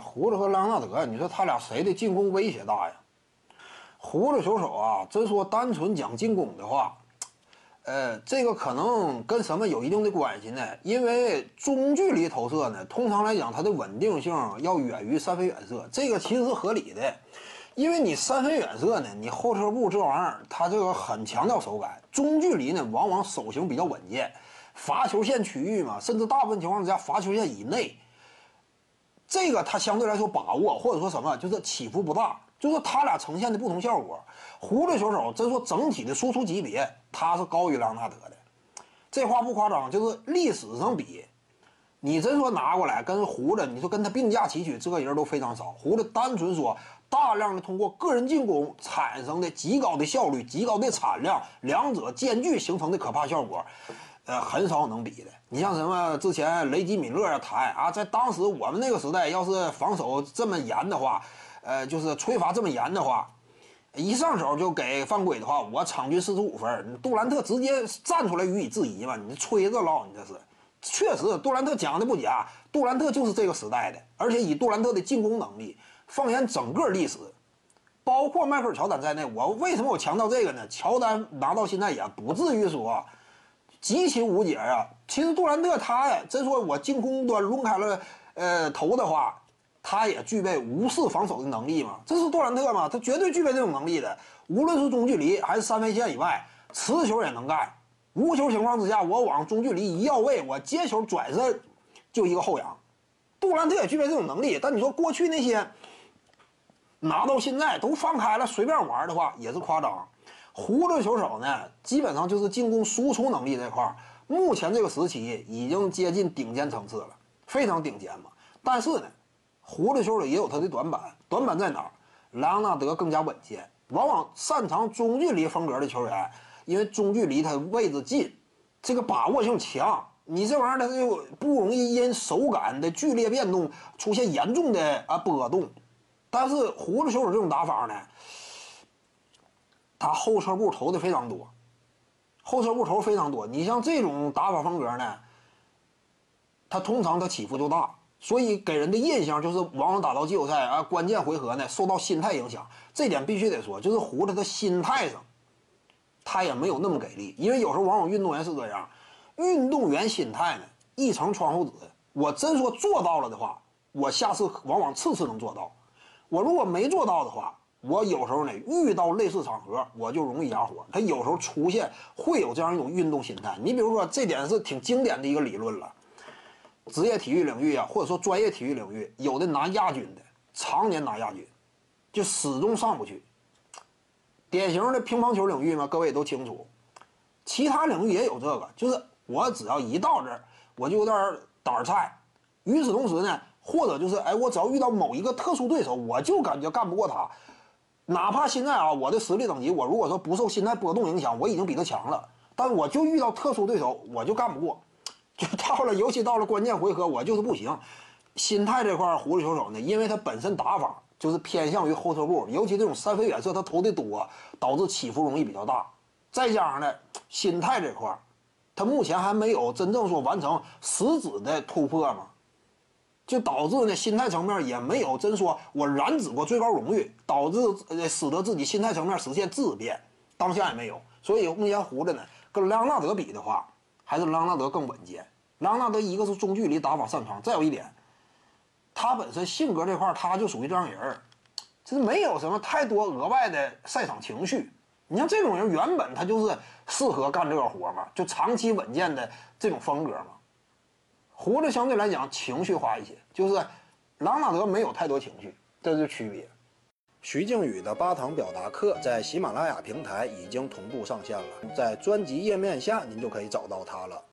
胡子和莱昂纳德，你说他俩谁的进攻威胁大呀？胡子球手啊，真说单纯讲进攻的话，呃，这个可能跟什么有一定的关系呢？因为中距离投射呢，通常来讲它的稳定性要远于三分远射，这个其实是合理的。因为你三分远射呢，你后撤步这玩意儿，它这个很强调手感；中距离呢，往往手型比较稳健，罚球线区域嘛，甚至大部分情况下罚球线以内。这个他相对来说把握，或者说什么，就是起伏不大，就是他俩呈现的不同效果。胡子球手真说整体的输出级别，他是高于朗纳德的，这话不夸张，就是历史上比，你真说拿过来跟胡子，你说跟他并驾齐驱，这个人都非常少。胡子单纯说大量的通过个人进攻产生的极高的效率、极高的产量，两者兼具形成的可怕效果。呃，很少能比的。你像什么之前雷吉米勒啊谈啊，在当时我们那个时代，要是防守这么严的话，呃，就是吹罚这么严的话，一上手就给犯规的话，我场均四十五分。杜兰特直接站出来予以质疑嘛？你吹着唠，你这是？确实，杜兰特讲的不假，杜兰特就是这个时代的，而且以杜兰特的进攻能力，放眼整个历史，包括迈克尔乔丹在内，我为什么我强调这个呢？乔丹拿到现在也不至于说。极其无解啊！其实杜兰特他呀，真说我进攻端抡开了，呃，头的话，他也具备无视防守的能力嘛。这是杜兰特嘛，他绝对具备这种能力的。无论是中距离还是三分线以外，持球也能干。无球情况之下，我往中距离一要位，我接球转身就一个后仰。杜兰特也具备这种能力。但你说过去那些拿到现在都放开了随便玩的话，也是夸张。胡子球手呢，基本上就是进攻输出能力这块儿，目前这个时期已经接近顶尖层次了，非常顶尖嘛。但是呢，胡子球手也有他的短板，短板在哪儿？莱昂纳德更加稳健，往往擅长中距离风格的球员，因为中距离他位置近，这个把握性强，你这玩意儿他就不容易因手感的剧烈变动出现严重的啊波动。但是胡子球手这种打法呢？他后撤步投的非常多，后撤步投非常多。你像这种打法风格呢，他通常他起伏就大，所以给人的印象就是往往打到季后赛啊关键回合呢受到心态影响。这点必须得说，就是胡子的心态上，他也没有那么给力。因为有时候往往运动员是这样，运动员心态呢一层窗户纸。我真说做到了的话，我下次往往次次能做到；我如果没做到的话，我有时候呢，遇到类似场合，我就容易哑火。他有时候出现会有这样一种运动心态。你比如说，这点是挺经典的一个理论了。职业体育领域啊，或者说专业体育领域，有的拿亚军的，常年拿亚军，就始终上不去。典型的乒乓球领域嘛，各位都清楚。其他领域也有这个，就是我只要一到这儿，我就有点胆儿菜。与此同时呢，或者就是哎，我只要遇到某一个特殊对手，我就感觉干不过他。哪怕现在啊，我的实力等级，我如果说不受心态波动影响，我已经比他强了。但我就遇到特殊对手，我就干不过。就到了，尤其到了关键回合，我就是不行。心态这块，胡子球手呢，因为他本身打法就是偏向于后撤步，尤其这种三分远射，他投的多，导致起伏容易比较大。再加上呢，心态这块，他目前还没有真正说完成实质的突破嘛。就导致呢，心态层面也没有真说我染指过最高荣誉，导致呃使得自己心态层面实现质变，当下也没有。所以目前胡子呢，跟莱昂纳德比的话，还是莱昂纳德更稳健。莱昂纳德一个是中距离打法擅长，再有一点，他本身性格这块他就属于这样人儿，就是没有什么太多额外的赛场情绪。你像这种人，原本他就是适合干这个活嘛，就长期稳健的这种风格嘛。胡子相对来讲情绪化一些，就是朗朗德没有太多情绪，这是区别。徐静宇的八堂表达课在喜马拉雅平台已经同步上线了，在专辑页面下您就可以找到它了。